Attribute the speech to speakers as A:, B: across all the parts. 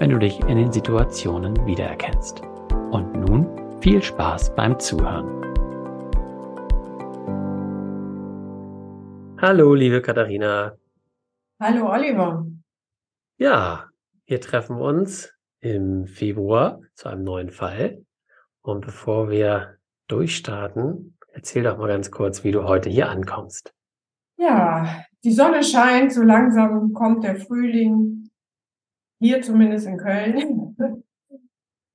A: wenn du dich in den Situationen wiedererkennst. Und nun viel Spaß beim Zuhören. Hallo, liebe Katharina.
B: Hallo, Oliver.
A: Ja, wir treffen uns im Februar zu einem neuen Fall. Und bevor wir durchstarten, erzähl doch mal ganz kurz, wie du heute hier ankommst.
B: Ja, die Sonne scheint, so langsam kommt der Frühling. Hier zumindest in Köln.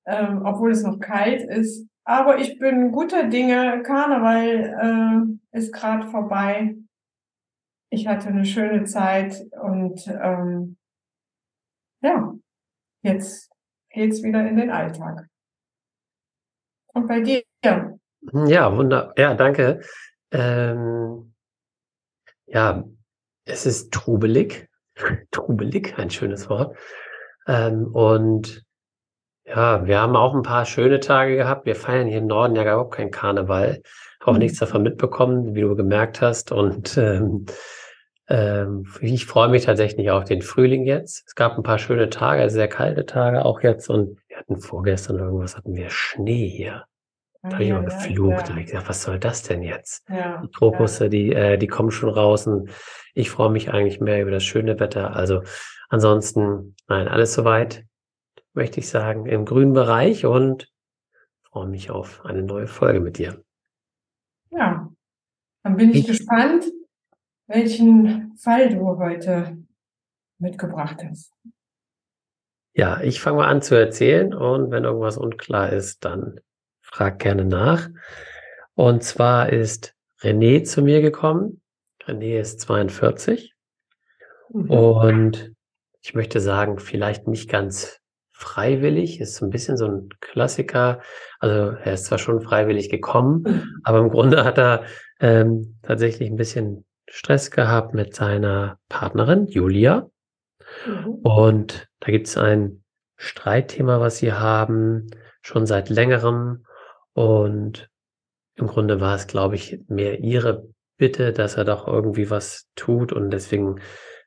B: ähm, obwohl es noch kalt ist. Aber ich bin guter Dinge. Karneval äh, ist gerade vorbei. Ich hatte eine schöne Zeit und ähm, ja, jetzt geht's wieder in den Alltag. Und bei dir?
A: Ja, wunder. Ja, danke. Ähm, ja, es ist trubelig. trubelig, ein schönes Wort. Ähm, und ja, wir haben auch ein paar schöne Tage gehabt. Wir feiern hier im Norden ja überhaupt keinen Karneval. Auch mhm. nichts davon mitbekommen, wie du gemerkt hast. Und ähm, ähm, ich freue mich tatsächlich auf den Frühling jetzt. Es gab ein paar schöne Tage, sehr kalte Tage auch jetzt. Und wir hatten vorgestern irgendwas, hatten wir Schnee hier. Da habe ich mal geflucht. Da habe ich gesagt, was soll das denn jetzt? Ja, die Krokusse, die, äh, die kommen schon raus. Und ich freue mich eigentlich mehr über das schöne Wetter. Also Ansonsten, nein, alles soweit, möchte ich sagen, im grünen Bereich und freue mich auf eine neue Folge mit dir.
B: Ja, dann bin ich, ich gespannt, welchen Fall du heute mitgebracht hast.
A: Ja, ich fange mal an zu erzählen und wenn irgendwas unklar ist, dann frag gerne nach. Und zwar ist René zu mir gekommen. René ist 42 mhm. und ich möchte sagen, vielleicht nicht ganz freiwillig, ist so ein bisschen so ein Klassiker. Also er ist zwar schon freiwillig gekommen, mhm. aber im Grunde hat er ähm, tatsächlich ein bisschen Stress gehabt mit seiner Partnerin Julia. Mhm. Und da gibt es ein Streitthema, was sie haben, schon seit längerem. Und im Grunde war es, glaube ich, mehr ihre Bitte, dass er doch irgendwie was tut. Und deswegen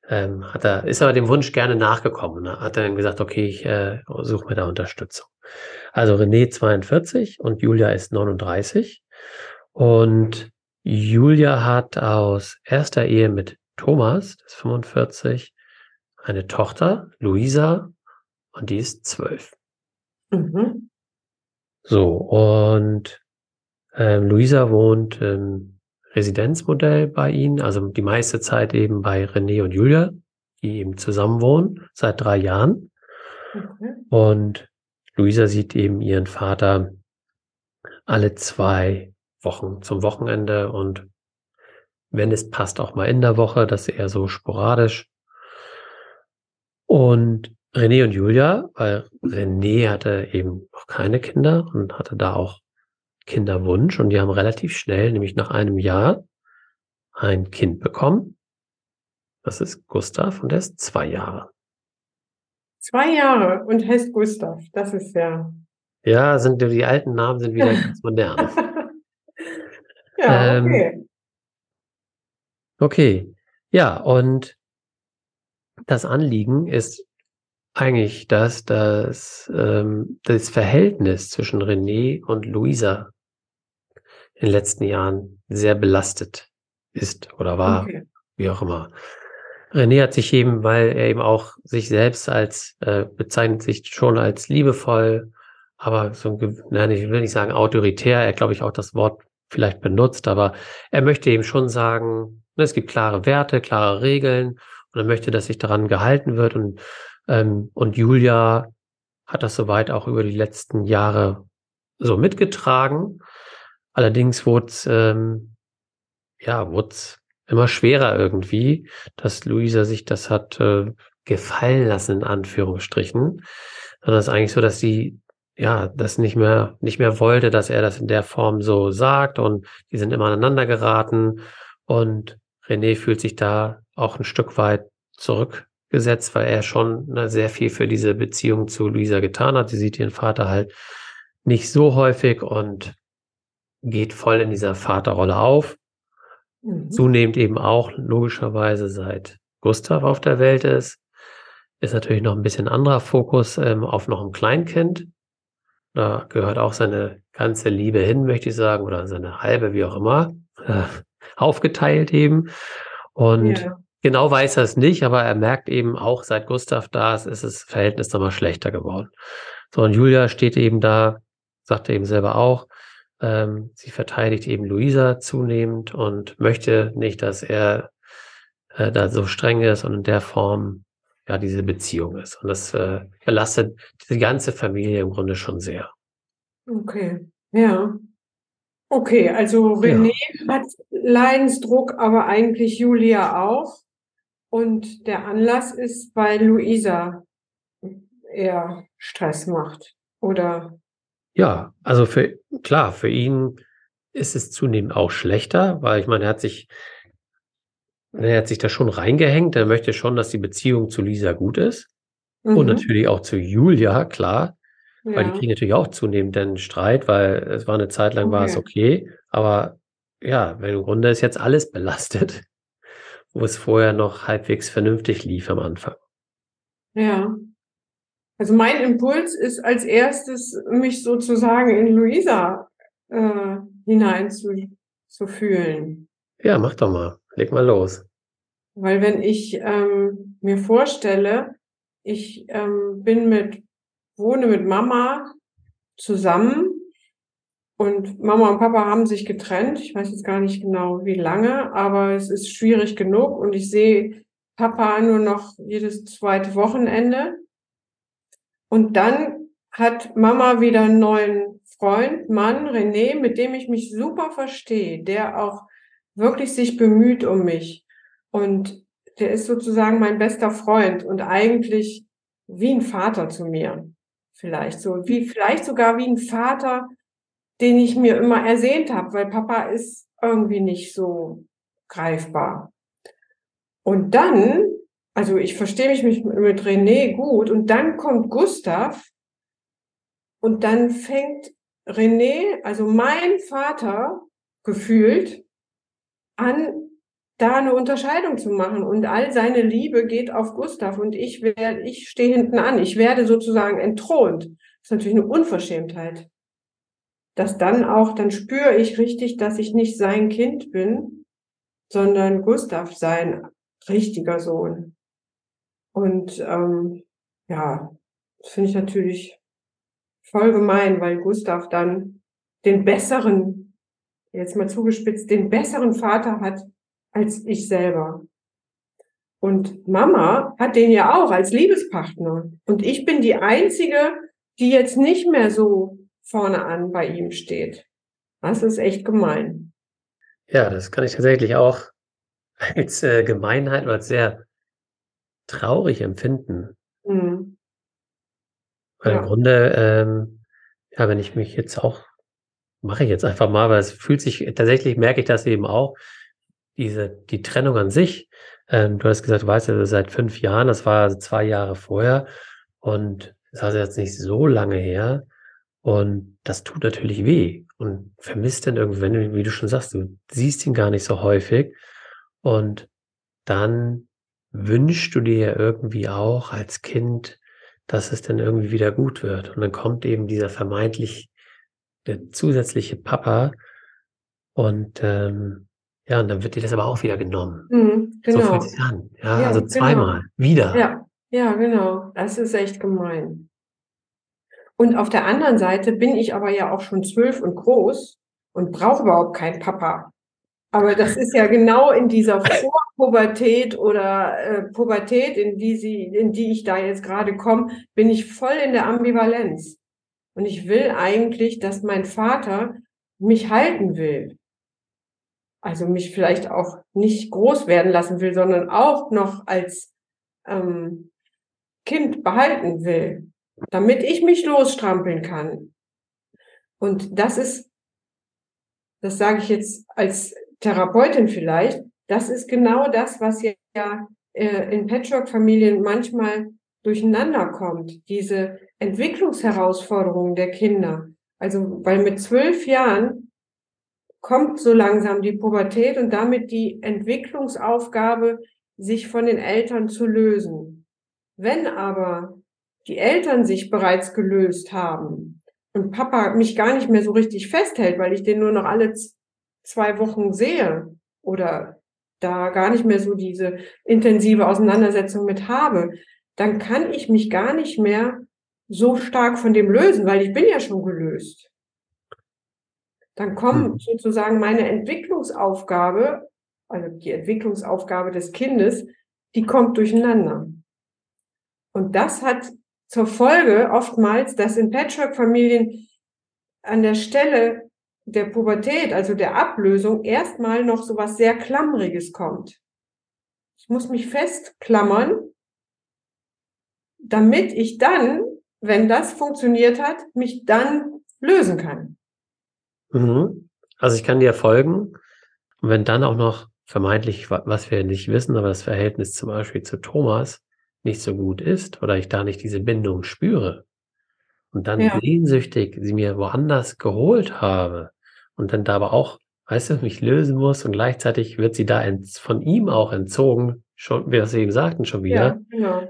A: ähm, hat er, ist aber dem Wunsch gerne nachgekommen. Ne? Hat dann gesagt, okay, ich äh, suche mir da Unterstützung. Also René 42 und Julia ist 39. Und Julia hat aus erster Ehe mit Thomas, das ist 45, eine Tochter, Luisa, und die ist 12. Mhm. So, und ähm, Luisa wohnt ähm, Residenzmodell bei ihnen, also die meiste Zeit eben bei René und Julia, die eben zusammen wohnen seit drei Jahren. Mhm. Und Luisa sieht eben ihren Vater alle zwei Wochen zum Wochenende und wenn es passt, auch mal in der Woche, das ist eher so sporadisch. Und René und Julia, weil René hatte eben noch keine Kinder und hatte da auch Kinderwunsch und die haben relativ schnell, nämlich nach einem Jahr, ein Kind bekommen. Das ist Gustav und er ist zwei Jahre.
B: Zwei Jahre und heißt Gustav. Das ist ja.
A: Ja, sind die alten Namen sind wieder ganz modern.
B: ja, okay. Ähm,
A: okay. Ja, und das Anliegen ist eigentlich das, dass ähm, das Verhältnis zwischen René und Luisa in den letzten Jahren sehr belastet ist oder war, okay. wie auch immer. René hat sich eben, weil er eben auch sich selbst als, äh, bezeichnet sich schon als liebevoll, aber so ein, nein, ich will nicht sagen autoritär, er glaube ich auch das Wort vielleicht benutzt, aber er möchte eben schon sagen, ne, es gibt klare Werte, klare Regeln und er möchte, dass sich daran gehalten wird und, ähm, und Julia hat das soweit auch über die letzten Jahre so mitgetragen. Allerdings wurde es, ähm, ja, wurde immer schwerer irgendwie, dass Luisa sich das hat äh, gefallen lassen, in Anführungsstrichen. Sondern es ist eigentlich so, dass sie ja das nicht mehr, nicht mehr wollte, dass er das in der Form so sagt und die sind immer aneinander geraten und René fühlt sich da auch ein Stück weit zurückgesetzt, weil er schon ne, sehr viel für diese Beziehung zu Luisa getan hat. Sie sieht ihren Vater halt nicht so häufig und geht voll in dieser Vaterrolle auf. Mhm. Zunehmend eben auch logischerweise seit Gustav auf der Welt ist, ist natürlich noch ein bisschen anderer Fokus ähm, auf noch ein Kleinkind. Da gehört auch seine ganze Liebe hin, möchte ich sagen, oder seine halbe, wie auch immer, äh, aufgeteilt eben. Und ja. Genau weiß er es nicht, aber er merkt eben auch, seit Gustav da ist, ist das Verhältnis nochmal schlechter geworden. So, und Julia steht eben da, sagt er eben selber auch, ähm, sie verteidigt eben Luisa zunehmend und möchte nicht, dass er äh, da so streng ist und in der Form ja diese Beziehung ist. Und das äh, belastet die ganze Familie im Grunde schon sehr.
B: Okay, ja. Okay, also René ja. hat Leidensdruck, aber eigentlich Julia auch. Und der Anlass ist, weil Luisa eher Stress macht, oder?
A: Ja, also für, klar, für ihn ist es zunehmend auch schlechter, weil ich meine, er hat sich, er hat sich da schon reingehängt. Er möchte schon, dass die Beziehung zu Lisa gut ist. Mhm. Und natürlich auch zu Julia, klar. Ja. Weil die kriegen natürlich auch zunehmend den Streit, weil es war eine Zeit lang okay. war es okay. Aber ja, wenn im Grunde ist jetzt alles belastet, wo es vorher noch halbwegs vernünftig lief am Anfang.
B: Ja. Also mein Impuls ist als erstes, mich sozusagen in Luisa äh, hinein zu, zu fühlen.
A: Ja, mach doch mal. Leg mal los.
B: Weil wenn ich ähm, mir vorstelle, ich ähm, bin mit, wohne mit Mama zusammen und Mama und Papa haben sich getrennt. Ich weiß jetzt gar nicht genau, wie lange, aber es ist schwierig genug und ich sehe Papa nur noch jedes zweite Wochenende. Und dann hat Mama wieder einen neuen Freund, Mann, René, mit dem ich mich super verstehe, der auch wirklich sich bemüht um mich. Und der ist sozusagen mein bester Freund und eigentlich wie ein Vater zu mir. Vielleicht so, wie, vielleicht sogar wie ein Vater, den ich mir immer ersehnt habe, weil Papa ist irgendwie nicht so greifbar. Und dann also ich verstehe mich mit, René gut und dann kommt Gustav und dann fängt René, also mein Vater, gefühlt an, da eine Unterscheidung zu machen und all seine Liebe geht auf Gustav und ich werde, ich stehe hinten an, ich werde sozusagen entthront. Das ist natürlich eine Unverschämtheit. Dass dann auch, dann spüre ich richtig, dass ich nicht sein Kind bin, sondern Gustav sein richtiger Sohn. Und ähm, ja, das finde ich natürlich voll gemein, weil Gustav dann den besseren, jetzt mal zugespitzt, den besseren Vater hat als ich selber. Und Mama hat den ja auch als Liebespartner. Und ich bin die Einzige, die jetzt nicht mehr so vorne an bei ihm steht. Das ist echt gemein.
A: Ja, das kann ich tatsächlich auch als äh, Gemeinheit oder als sehr traurig empfinden, Weil
B: Ja.
A: im Grunde, ähm, ja, wenn ich mich jetzt auch, mache ich jetzt einfach mal, weil es fühlt sich, tatsächlich merke ich das eben auch, diese, die Trennung an sich. Ähm, du hast gesagt, du weißt ja seit fünf Jahren, das war also zwei Jahre vorher und das ist also jetzt nicht so lange her. Und das tut natürlich weh und vermisst dann du, wie du schon sagst, du siehst ihn gar nicht so häufig. Und dann wünschst du dir ja irgendwie auch als Kind, dass es dann irgendwie wieder gut wird. Und dann kommt eben dieser vermeintlich der zusätzliche Papa und ähm, ja, und dann wird dir das aber auch wieder genommen.
B: Mhm,
A: So
B: genau.
A: fühlt es an. Ja,
B: Ja,
A: also
B: genau.
A: zweimal. Wieder.
B: Ja, ja, genau. Das ist echt gemein. Und auf der anderen Seite bin ich aber ja auch schon zwölf und groß und brauche überhaupt keinen Papa. Aber das ist ja genau in dieser Vorpubertät oder äh, Pubertät, in die sie, in die ich da jetzt gerade komme, bin ich voll in der Ambivalenz. Und ich will eigentlich, dass mein Vater mich halten will. Also mich vielleicht auch nicht groß werden lassen will, sondern auch noch als ähm, Kind behalten will, damit ich mich losstrampeln kann. Und das ist, das sage ich jetzt als Therapeutin vielleicht, das ist genau das, was ja äh, in Patchwork-Familien manchmal durcheinander kommt, diese Entwicklungsherausforderungen der Kinder. Also, weil mit zwölf Jahren kommt so langsam die Pubertät und damit die Entwicklungsaufgabe, sich von den Eltern zu lösen. Wenn aber die Eltern sich bereits gelöst haben und Papa mich gar nicht mehr so richtig festhält, weil ich den nur noch alle zwei Wochen sehe oder da gar nicht mehr so diese intensive Auseinandersetzung mit habe, dann kann ich mich gar nicht mehr so stark von dem lösen, weil ich bin ja schon gelöst. Dann kommt
A: Mhm.
B: sozusagen meine Entwicklungsaufgabe, also die Entwicklungsaufgabe des Kindes, die kommt durcheinander. Und das hat zur Folge oftmals, dass in Patchwork-Familien an der Stelle der Pubertät, also der Ablösung, erstmal noch so was sehr Klammriges kommt. Ich muss mich festklammern, damit ich dann, wenn das funktioniert hat, mich dann lösen kann.
A: Mhm. Also ich kann dir folgen. Und wenn dann auch noch vermeintlich, wa- was wir nicht wissen, aber das Verhältnis zum Beispiel zu Thomas nicht so gut ist oder ich da nicht diese Bindung spüre und dann
B: Ja.
A: sehnsüchtig sie mir woanders geholt habe und dann da aber auch, weißt du, mich lösen muss und gleichzeitig wird sie da von ihm auch entzogen, schon, wie wir es eben sagten, schon wieder,
B: Ja, genau.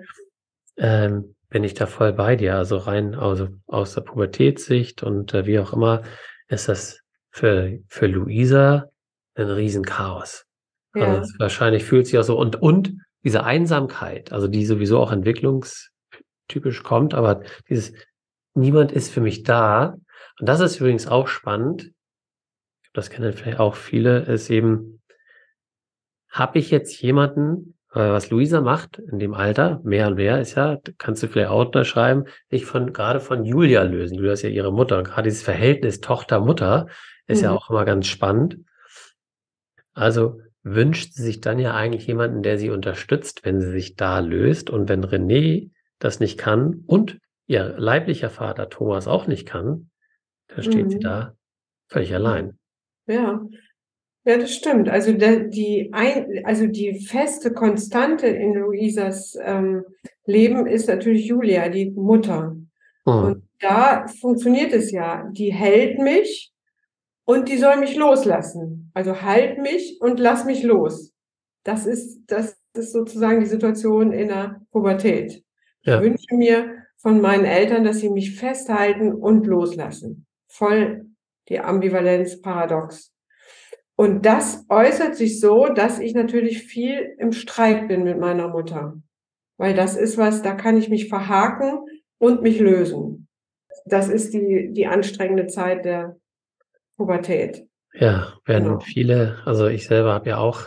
A: ähm, bin ich da voll bei dir. Also rein also aus der Pubertätssicht und äh, wie auch immer, ist das für, für Luisa ein Riesenchaos. Also
B: Ja,
A: es wahrscheinlich fühlt sich auch so und, und diese Einsamkeit, also die sowieso auch entwicklungstypisch kommt, aber dieses niemand ist für mich da. Und das ist übrigens auch spannend. Das kennen vielleicht auch viele, ist eben, habe ich jetzt jemanden, äh, was Luisa macht in dem Alter, mehr und mehr ist ja, kannst du vielleicht auch unterschreiben, sich von, gerade von Julia lösen. Julia ist ja ihre Mutter. Und gerade dieses Verhältnis Tochter-Mutter ist ja
B: Mhm.
A: auch immer ganz spannend. Also wünscht sie sich dann ja eigentlich jemanden, der sie unterstützt, wenn sie sich da löst. Und wenn René das nicht kann und ihr leiblicher Vater Thomas auch nicht kann, dann steht sie
B: Mhm.
A: da völlig allein.
B: ja. Ja, das stimmt. Also der, die ein, also die feste Konstante in Luisas ähm, Leben ist natürlich Julia, die Mutter.
A: Mhm.
B: Und da funktioniert es ja. Die hält mich und die soll mich loslassen. Also halt mich und lass mich los. Das ist, das ist sozusagen die Situation in der Pubertät. Ich
A: Ja.
B: wünsche mir von meinen Eltern, dass sie mich festhalten und loslassen. Voll die Ambivalenz paradox. Und das äußert sich so, dass ich natürlich viel im Streit bin mit meiner Mutter. Weil das ist was, da kann ich mich verhaken und mich lösen. Das ist die, die anstrengende Zeit der Pubertät.
A: Ja, werden
B: Genau.
A: viele, also ich selber habe ja auch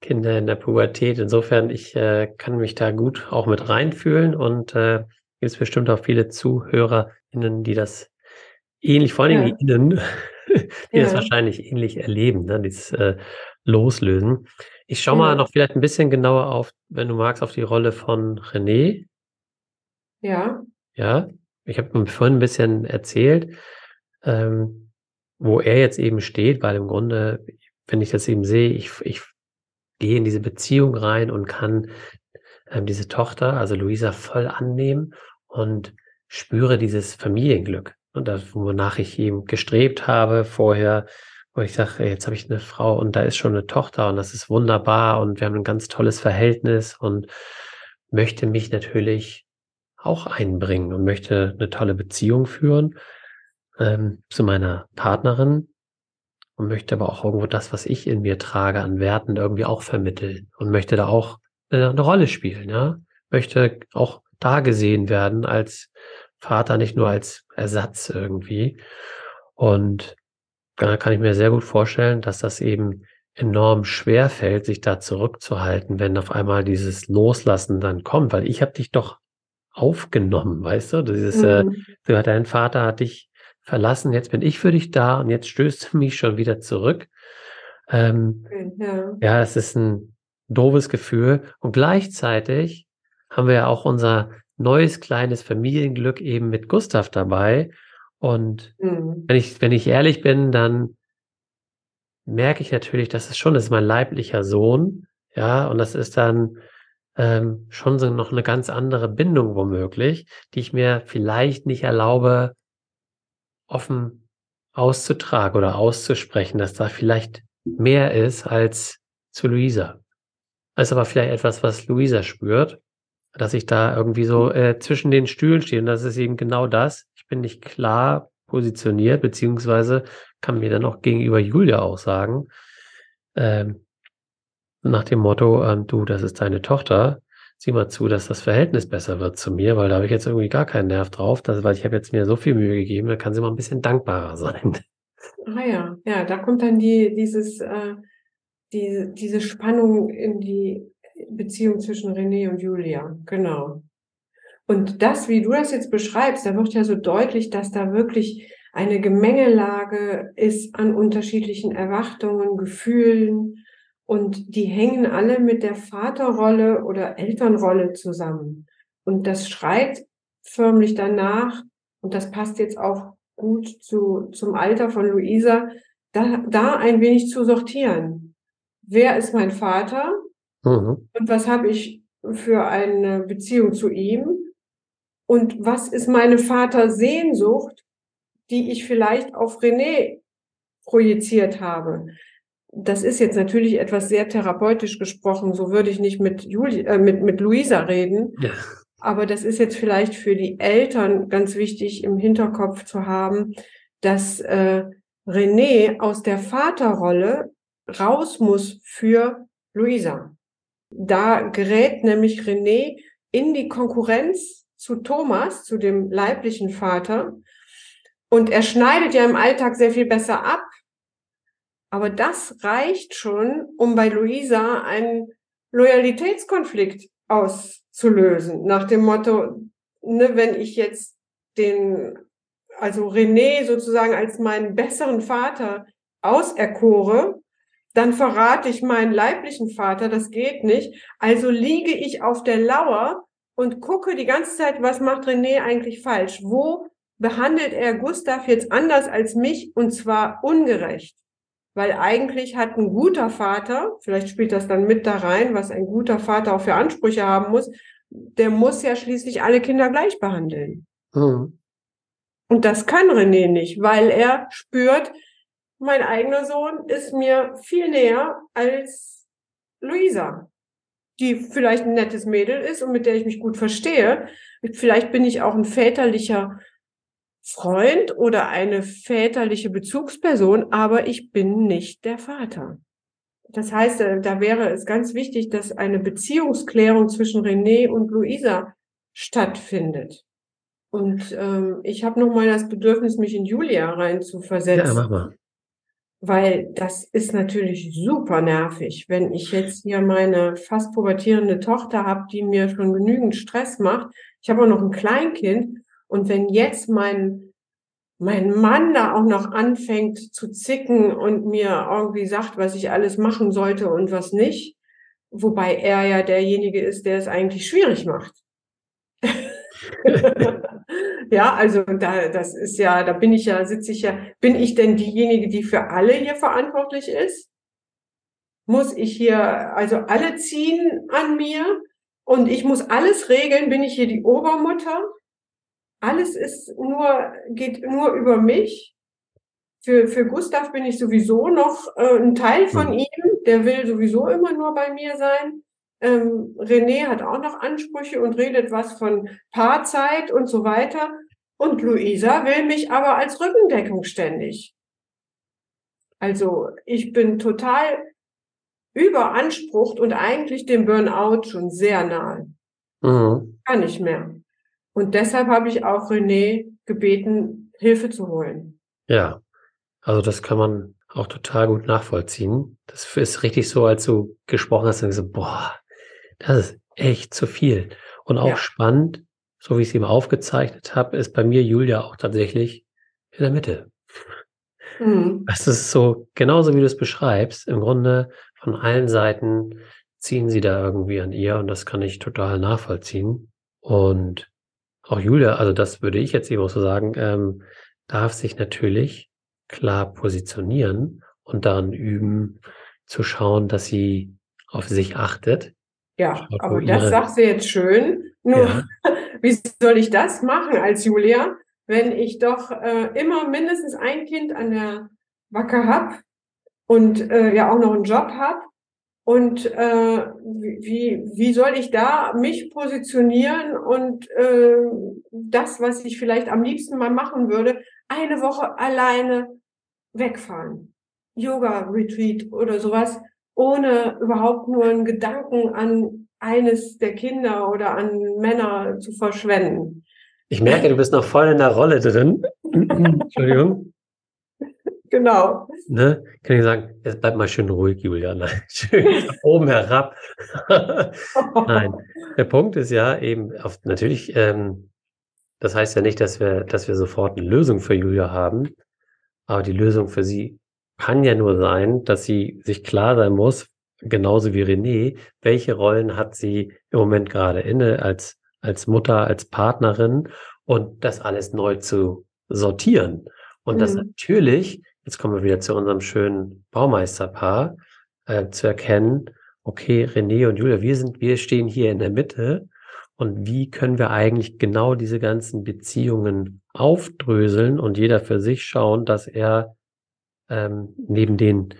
A: Kinder in der Pubertät. Insofern, ich äh, kann mich da gut auch mit reinfühlen und äh, gibt es bestimmt auch viele ZuhörerInnen, die das ähnlich, vor allem
B: Ja.
A: die Innen, die das
B: Ja.
A: wahrscheinlich ähnlich erleben, ne, dieses äh, Loslösen. Ich schaue mal
B: Ja.
A: noch vielleicht ein bisschen genauer auf, wenn du magst, auf die Rolle von René.
B: Ja,
A: Ja, ich habe vorhin ein bisschen erzählt, ähm, wo er jetzt eben steht, weil im Grunde, wenn ich das eben sehe, ich, ich gehe in diese Beziehung rein und kann ähm, diese Tochter, also Luisa, voll annehmen und spüre dieses Familienglück. Und das, wonach ich ihm gestrebt habe vorher, wo ich sage, jetzt habe ich eine Frau und da ist schon eine Tochter und das ist wunderbar und wir haben ein ganz tolles Verhältnis und möchte mich natürlich auch einbringen und möchte eine tolle Beziehung führen ähm, zu meiner Partnerin und möchte aber auch irgendwo das, was ich in mir trage an Werten irgendwie auch vermitteln und möchte da auch eine, eine Rolle spielen, ja, möchte auch da gesehen werden als Vater, nicht nur als Ersatz irgendwie. Und da kann ich mir sehr gut vorstellen, dass das eben enorm schwer fällt, sich da zurückzuhalten, wenn auf einmal dieses Loslassen dann kommt, weil ich habe dich doch aufgenommen, weißt du? Dieses, äh, mhm. äh, dein Vater hat dich verlassen, jetzt bin ich für dich da und jetzt stößt du mich schon wieder zurück. Ähm, ja. ja, es ist ein doofes Gefühl und gleichzeitig haben wir ja auch unser neues kleines Familienglück eben mit Gustav dabei. Und mhm. wenn ich, wenn ich ehrlich bin, dann merke ich natürlich, dass es schon ist mein leiblicher Sohn. Ja, und das ist dann ähm, schon so noch eine ganz andere Bindung womöglich, die ich mir vielleicht nicht erlaube, offen auszutragen oder auszusprechen, dass da vielleicht mehr ist als zu Luisa. Das ist aber vielleicht etwas, was Luisa spürt dass ich da irgendwie so äh, zwischen den Stühlen stehe. Und das ist eben genau das. Ich bin nicht klar positioniert, beziehungsweise kann mir dann auch gegenüber Julia auch sagen, ähm, nach dem Motto, ähm, du, das ist deine Tochter, sieh mal zu, dass das Verhältnis besser wird zu mir, weil da habe ich jetzt irgendwie gar keinen Nerv drauf, dass, weil ich habe jetzt mir so viel Mühe gegeben, da kann sie mal ein bisschen dankbarer sein.
B: Ah ja, ja, da kommt dann die, dieses, äh, die, diese Spannung in die Beziehung zwischen René und Julia. Genau. Und das, wie du das jetzt beschreibst, da wird ja so deutlich, dass da wirklich eine Gemengelage ist an unterschiedlichen Erwartungen, Gefühlen und die hängen alle mit der Vaterrolle oder Elternrolle zusammen. Und das schreit förmlich danach, und das passt jetzt auch gut zu, zum Alter von Luisa, da, da ein wenig zu sortieren. Wer ist mein Vater? Mhm. Und was habe ich für eine Beziehung zu ihm? Und was ist meine Vatersehnsucht, die ich vielleicht auf René projiziert habe? Das ist jetzt natürlich etwas sehr therapeutisch gesprochen. So würde ich nicht mit Juli, äh, mit, mit Luisa reden. Ja. Aber das ist jetzt vielleicht für die Eltern ganz wichtig im Hinterkopf zu haben, dass äh, René aus der Vaterrolle raus muss für Luisa. Da gerät nämlich René in die Konkurrenz zu Thomas, zu dem leiblichen Vater. Und er schneidet ja im Alltag sehr viel besser ab. Aber das reicht schon, um bei Luisa einen Loyalitätskonflikt auszulösen. Nach dem Motto, ne, wenn ich jetzt den, also René sozusagen als meinen besseren Vater auserkore, dann verrate ich meinen leiblichen Vater, das geht nicht. Also liege ich auf der Lauer und gucke die ganze Zeit, was macht René eigentlich falsch? Wo behandelt er Gustav jetzt anders als mich und zwar ungerecht? Weil eigentlich hat ein guter Vater, vielleicht spielt das dann mit da rein, was ein guter Vater auch für Ansprüche haben muss, der muss ja schließlich alle Kinder gleich behandeln. Mhm. Und das kann René nicht, weil er spürt, mein eigener Sohn ist mir viel näher als Luisa, die vielleicht ein nettes Mädel ist und mit der ich mich gut verstehe. Vielleicht bin ich auch ein väterlicher Freund oder eine väterliche Bezugsperson, aber ich bin nicht der Vater. Das heißt, äh, da wäre es ganz wichtig, dass eine Beziehungsklärung zwischen René und Luisa stattfindet. Und ähm, ich habe nochmal das Bedürfnis, mich in Julia reinzuversetzen. Ja, mach mal. Weil das ist natürlich super nervig, wenn ich jetzt hier meine fast pubertierende Tochter habe, die mir schon genügend Stress macht. Ich habe auch noch ein Kleinkind. Und wenn jetzt mein, mein Mann da auch noch anfängt zu zicken und mir irgendwie sagt, was ich alles machen sollte und was nicht, wobei er ja derjenige ist, der es eigentlich schwierig macht. ja, also da, das ist ja, da bin ich ja, sitze ich ja, bin ich denn diejenige, die für alle hier verantwortlich ist? Muss ich hier, also alle ziehen an mir und ich muss alles regeln? Bin ich hier die Obermutter? Alles ist nur, geht nur über mich. Für, für Gustav bin ich sowieso noch äh, ein Teil von mhm. ihm. Der will sowieso immer nur bei mir sein. Ähm, René hat auch noch Ansprüche und redet was von Paarzeit und so weiter. Und Luisa will mich aber als Rückendeckung ständig. Also ich bin total überansprucht und eigentlich dem Burnout schon sehr nahe. Mhm. Kann nicht mehr. Und deshalb habe ich auch René gebeten, Hilfe zu holen.
A: Ja, also das kann man auch total gut nachvollziehen. Das ist richtig so, als du gesprochen hast und gesagt, boah, das ist echt zu viel. Und auch ja. spannend, so wie ich es ihm aufgezeichnet habe, ist bei mir Julia auch tatsächlich in der Mitte. Mhm. Das ist so, genauso wie du es beschreibst, im Grunde von allen Seiten ziehen sie da irgendwie an ihr und das kann ich total nachvollziehen. Und auch Julia, also das würde ich jetzt eben auch so sagen, ähm, darf sich natürlich klar positionieren und daran üben, zu schauen, dass sie auf sich achtet,
B: ja, aber das sagst du jetzt schön. Nur, ja. wie soll ich das machen als Julia, wenn ich doch äh, immer mindestens ein Kind an der Wacke habe und äh, ja auch noch einen Job habe? Und äh, wie, wie soll ich da mich positionieren und äh, das, was ich vielleicht am liebsten mal machen würde, eine Woche alleine wegfahren? Yoga-Retreat oder sowas ohne überhaupt nur einen Gedanken an eines der Kinder oder an Männer zu verschwenden.
A: Ich merke, du bist noch voll in der Rolle drin. Entschuldigung.
B: Genau.
A: Ne? Kann ich sagen, jetzt bleib mal schön ruhig, Julia. Nein, schön oben herab. Nein, der Punkt ist ja eben, auf, natürlich, ähm, das heißt ja nicht, dass wir, dass wir sofort eine Lösung für Julia haben, aber die Lösung für sie kann ja nur sein, dass sie sich klar sein muss, genauso wie René, welche Rollen hat sie im Moment gerade inne als, als Mutter, als Partnerin und das alles neu zu sortieren. Und mhm. das natürlich, jetzt kommen wir wieder zu unserem schönen Baumeisterpaar, äh, zu erkennen, okay, René und Julia, wir sind, wir stehen hier in der Mitte. Und wie können wir eigentlich genau diese ganzen Beziehungen aufdröseln und jeder für sich schauen, dass er ähm, neben den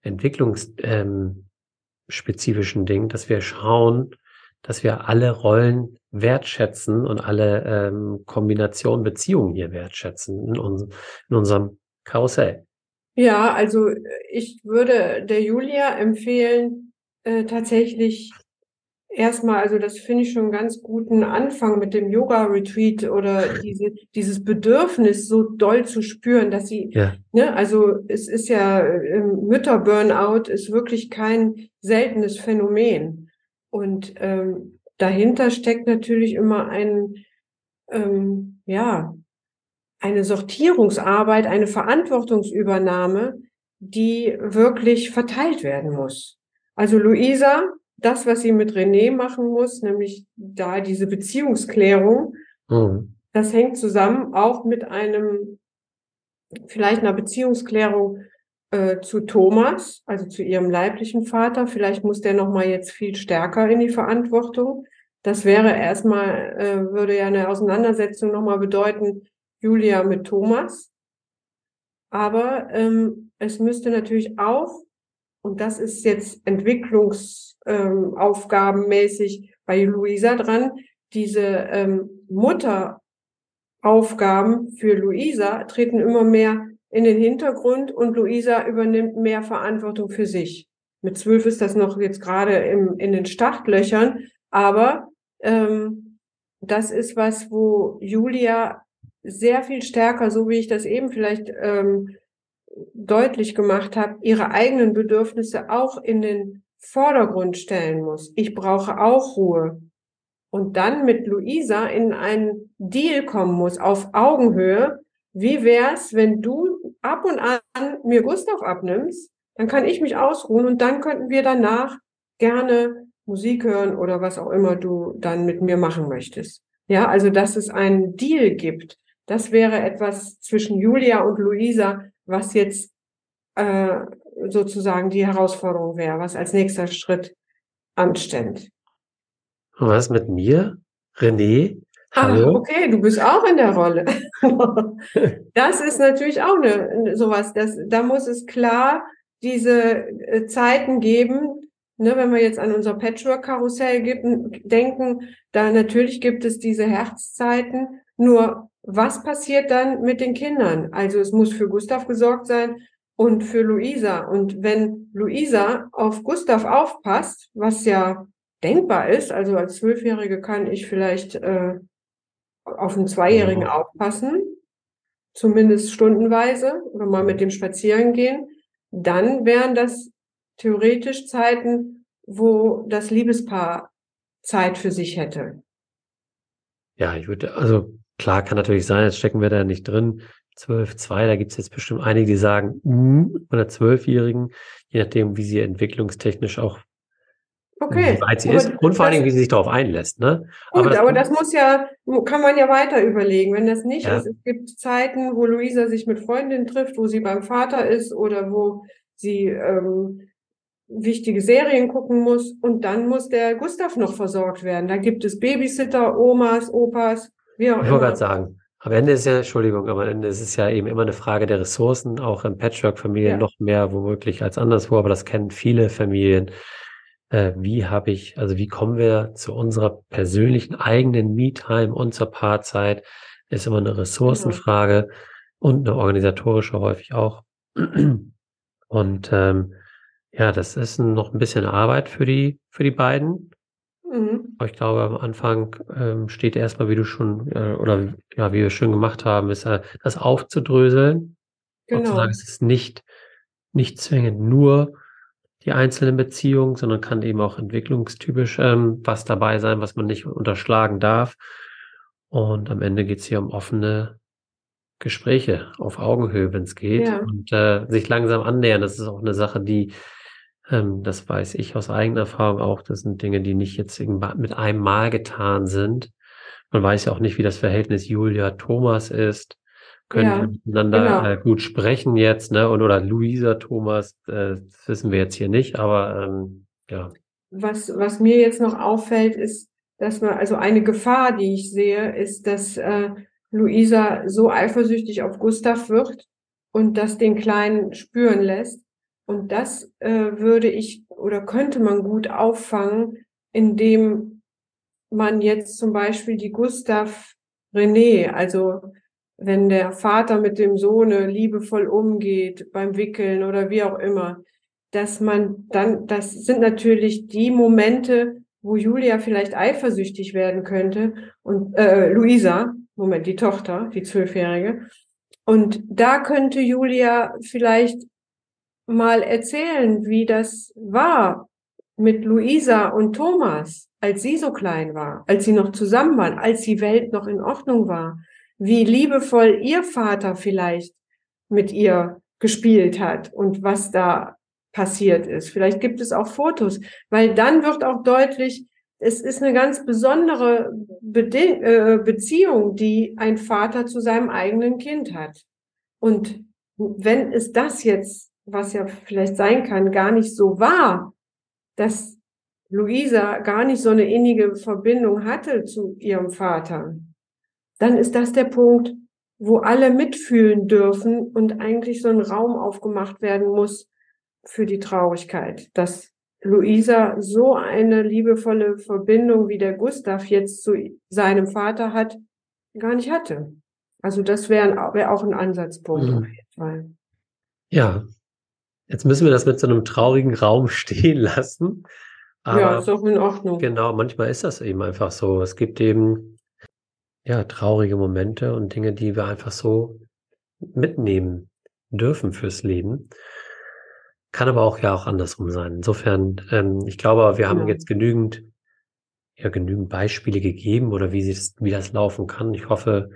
A: entwicklungsspezifischen ähm, Dingen, dass wir schauen, dass wir alle Rollen wertschätzen und alle ähm, Kombinationen Beziehungen hier wertschätzen in, uns, in unserem Karussell.
B: Ja, also ich würde der Julia empfehlen, äh, tatsächlich erstmal, also das finde ich schon einen ganz guten Anfang mit dem Yoga-Retreat oder diese, dieses Bedürfnis so doll zu spüren, dass sie, ja. ne, also es ist ja, ähm, Mütter-Burnout ist wirklich kein seltenes Phänomen. Und ähm, dahinter steckt natürlich immer ein, ähm, ja, eine Sortierungsarbeit, eine Verantwortungsübernahme, die wirklich verteilt werden muss. Also Luisa das, was sie mit René machen muss, nämlich da diese Beziehungsklärung, mhm. das hängt zusammen auch mit einem, vielleicht einer Beziehungsklärung äh, zu Thomas, also zu ihrem leiblichen Vater. Vielleicht muss der nochmal jetzt viel stärker in die Verantwortung. Das wäre erstmal, äh, würde ja eine Auseinandersetzung nochmal bedeuten, Julia mit Thomas. Aber ähm, es müsste natürlich auch, und das ist jetzt Entwicklungs ähm, bei Luisa dran. Diese ähm, Mutteraufgaben für Luisa treten immer mehr in den Hintergrund und Luisa übernimmt mehr Verantwortung für sich. Mit zwölf ist das noch jetzt gerade im, in den Startlöchern, aber ähm, das ist was, wo Julia sehr viel stärker, so wie ich das eben vielleicht ähm, deutlich gemacht habe, ihre eigenen Bedürfnisse auch in den Vordergrund stellen muss. Ich brauche auch Ruhe. Und dann mit Luisa in einen Deal kommen muss, auf Augenhöhe. Wie wär's, wenn du ab und an mir Gustav abnimmst? Dann kann ich mich ausruhen und dann könnten wir danach gerne Musik hören oder was auch immer du dann mit mir machen möchtest. Ja, also dass es einen Deal gibt. Das wäre etwas zwischen Julia und Luisa, was jetzt äh, sozusagen die Herausforderung wäre, was als nächster Schritt ansteht.
A: Und was mit mir? René?
B: Ah, Hallo? Ah, okay, du bist auch in der Rolle. das ist natürlich auch eine, sowas, das, da muss es klar diese äh, Zeiten geben, ne, wenn wir jetzt an unser Patchwork-Karussell denken, da natürlich gibt es diese Herzzeiten, nur was passiert dann mit den Kindern? Also es muss für Gustav gesorgt sein und für Luisa. Und wenn Luisa auf Gustav aufpasst, was ja denkbar ist, also als Zwölfjährige kann ich vielleicht äh, auf einen Zweijährigen aufpassen, zumindest stundenweise oder mal mit dem spazieren gehen, dann wären das theoretisch Zeiten, wo das Liebespaar Zeit für sich hätte.
A: Ja, ich würde, also klar kann natürlich sein, jetzt stecken wir da nicht drin. 12, 2, da gibt es jetzt bestimmt einige, die sagen, mm, oder Zwölfjährigen, je nachdem, wie sie entwicklungstechnisch auch
B: Okay.
A: Wie weit sie ist und vor allen Dingen, wie sie sich darauf einlässt. Ne?
B: Gut, aber das, aber das muss ja, kann man ja weiter überlegen. Wenn das nicht ja. ist, es gibt Zeiten, wo Luisa sich mit Freundinnen trifft, wo sie beim Vater ist oder wo sie ähm, wichtige Serien gucken muss und dann muss der Gustav noch versorgt werden. Da gibt es Babysitter, Omas, Opas,
A: wie auch ich wollte gerade sagen, am Ende ist ja, Entschuldigung, am Ende ist es ja eben immer eine Frage der Ressourcen, auch in Patchwork-Familien ja. noch mehr womöglich als anderswo, aber das kennen viele Familien äh, wie habe ich, also wie kommen wir zu unserer persönlichen eigenen Me-Time und zur Paarzeit, ist immer eine Ressourcenfrage mhm. und eine organisatorische häufig auch. Und ähm, ja, das ist noch ein bisschen Arbeit für die, für die beiden. Mhm. Aber ich glaube, am Anfang ähm, steht erstmal, wie du schon, äh, oder ja, wie wir schön gemacht haben, ist äh, das aufzudröseln. Genau. Und zu sagen, es ist nicht, nicht zwingend nur die einzelnen Beziehungen, sondern kann eben auch entwicklungstypisch ähm, was dabei sein, was man nicht unterschlagen darf. Und am Ende geht es hier um offene Gespräche auf Augenhöhe, wenn es geht, ja. und äh, sich langsam annähern. Das ist auch eine Sache, die, ähm, das weiß ich aus eigener Erfahrung auch, das sind Dinge, die nicht jetzt mit einem Mal getan sind. Man weiß ja auch nicht, wie das Verhältnis Julia-Thomas ist können ja, miteinander genau. äh, gut sprechen jetzt, ne? Und oder Luisa Thomas, äh, das wissen wir jetzt hier nicht, aber ähm, ja.
B: Was, was mir jetzt noch auffällt, ist, dass man, also eine Gefahr, die ich sehe, ist, dass äh, Luisa so eifersüchtig auf Gustav wird und das den Kleinen spüren lässt. Und das äh, würde ich oder könnte man gut auffangen, indem man jetzt zum Beispiel die Gustav René, also wenn der Vater mit dem Sohne liebevoll umgeht beim Wickeln oder wie auch immer, dass man dann, das sind natürlich die Momente, wo Julia vielleicht eifersüchtig werden könnte und äh, Luisa, Moment, die Tochter, die Zwölfjährige. Und da könnte Julia vielleicht mal erzählen, wie das war mit Luisa und Thomas, als sie so klein war, als sie noch zusammen waren, als die Welt noch in Ordnung war wie liebevoll ihr Vater vielleicht mit ihr gespielt hat und was da passiert ist. Vielleicht gibt es auch Fotos, weil dann wird auch deutlich, es ist eine ganz besondere äh, Beziehung, die ein Vater zu seinem eigenen Kind hat. Und wenn es das jetzt, was ja vielleicht sein kann, gar nicht so war, dass Luisa gar nicht so eine innige Verbindung hatte zu ihrem Vater, dann ist das der Punkt, wo alle mitfühlen dürfen und eigentlich so ein Raum aufgemacht werden muss für die Traurigkeit, dass Luisa so eine liebevolle Verbindung wie der Gustav jetzt zu seinem Vater hat, gar nicht hatte. Also das wäre wär auch ein Ansatzpunkt mhm. auf jeden Fall.
A: Ja, jetzt müssen wir das mit so einem traurigen Raum stehen lassen.
B: Aber ja, ist auch in Ordnung.
A: Genau, manchmal ist das eben einfach so. Es gibt eben ja, traurige Momente und Dinge, die wir einfach so mitnehmen dürfen fürs Leben. Kann aber auch ja auch andersrum sein. Insofern, ähm, ich glaube, wir haben ja. jetzt genügend, ja, genügend Beispiele gegeben oder wie, sie wie das laufen kann. Ich hoffe,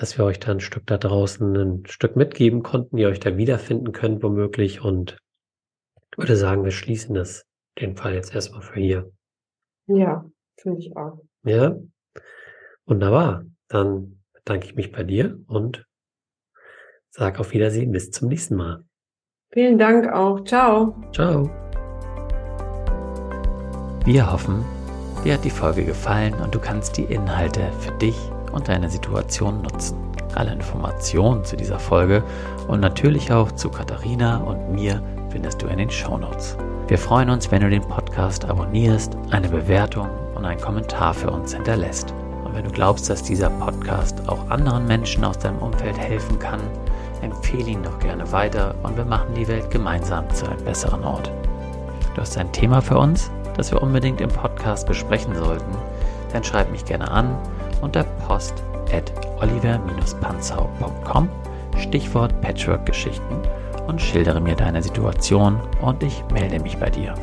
A: dass wir euch da ein Stück da draußen ein Stück mitgeben konnten, ihr euch da wiederfinden könnt, womöglich. Und ich würde sagen, wir schließen das, den Fall jetzt erstmal für hier.
B: Ja, finde ich auch.
A: Ja. Wunderbar. Dann bedanke ich mich bei dir und sage auf Wiedersehen. Bis zum nächsten Mal.
B: Vielen Dank auch. Ciao.
A: Ciao.
C: Wir hoffen, dir hat die Folge gefallen und du kannst die Inhalte für dich und deine Situation nutzen. Alle Informationen zu dieser Folge und natürlich auch zu Katharina und mir findest du in den Show Notes. Wir freuen uns, wenn du den Podcast abonnierst, eine Bewertung und einen Kommentar für uns hinterlässt. Und wenn du glaubst, dass dieser Podcast auch anderen Menschen aus deinem Umfeld helfen kann, empfehle ihn doch gerne weiter und wir machen die Welt gemeinsam zu einem besseren Ort. Du hast ein Thema für uns, das wir unbedingt im Podcast besprechen sollten, dann schreib mich gerne an unter post at oliver-panzau.com Stichwort Patchwork-Geschichten und schildere mir deine Situation und ich melde mich bei dir.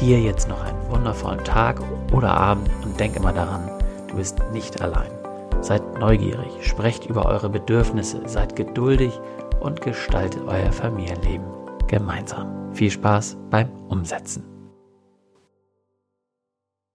C: Dir jetzt noch einen wundervollen Tag oder Abend und denk immer daran, du bist nicht allein. Seid neugierig, sprecht über eure Bedürfnisse, seid geduldig und gestaltet euer Familienleben gemeinsam. Viel Spaß beim Umsetzen.